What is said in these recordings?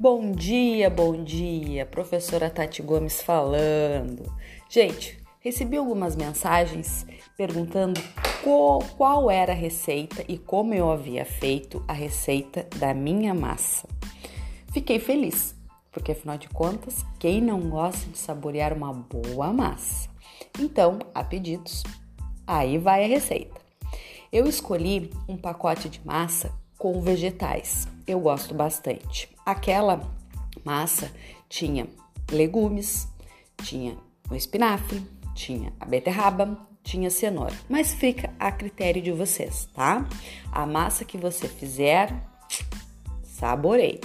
Bom dia, bom dia, professora Tati Gomes falando. Gente, recebi algumas mensagens perguntando qual, qual, era a receita e como eu havia feito a receita da minha massa. Fiquei feliz, porque afinal de contas, quem não gosta de saborear uma boa massa? Então, a pedidos, aí vai a receita. Eu escolhi um pacote de massa com vegetais. Eu gosto bastante. Aquela massa tinha legumes, tinha o espinafre, tinha a beterraba, tinha cenoura, mas fica a critério de vocês, tá? A massa que você fizer, saborei.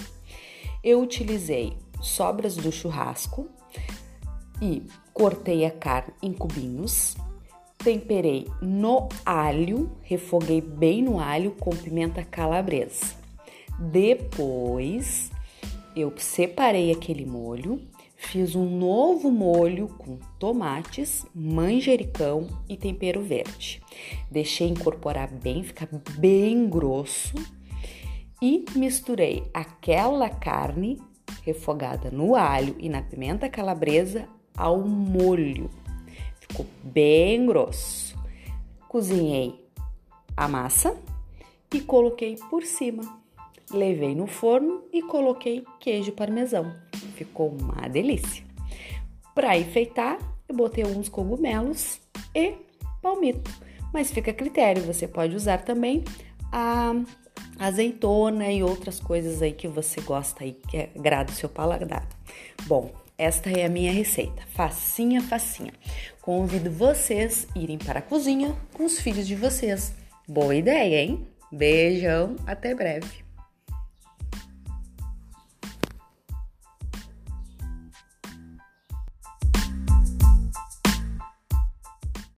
Eu utilizei sobras do churrasco e cortei a carne em cubinhos, temperei no alho, refoguei bem no alho com pimenta calabresa. Depois eu separei aquele molho, fiz um novo molho com tomates, manjericão e tempero verde. Deixei incorporar bem, ficar bem grosso e misturei aquela carne refogada no alho e na pimenta calabresa ao molho ficou bem grosso. Cozinhei a massa e coloquei por cima. Levei no forno e coloquei queijo parmesão. Ficou uma delícia. Para enfeitar, eu botei alguns cogumelos e palmito. Mas fica a critério, você pode usar também a azeitona e outras coisas aí que você gosta aí, que agrada o seu paladar. Bom, esta é a minha receita, facinha, facinha. Convido vocês a irem para a cozinha com os filhos de vocês. Boa ideia, hein? Beijão, até breve.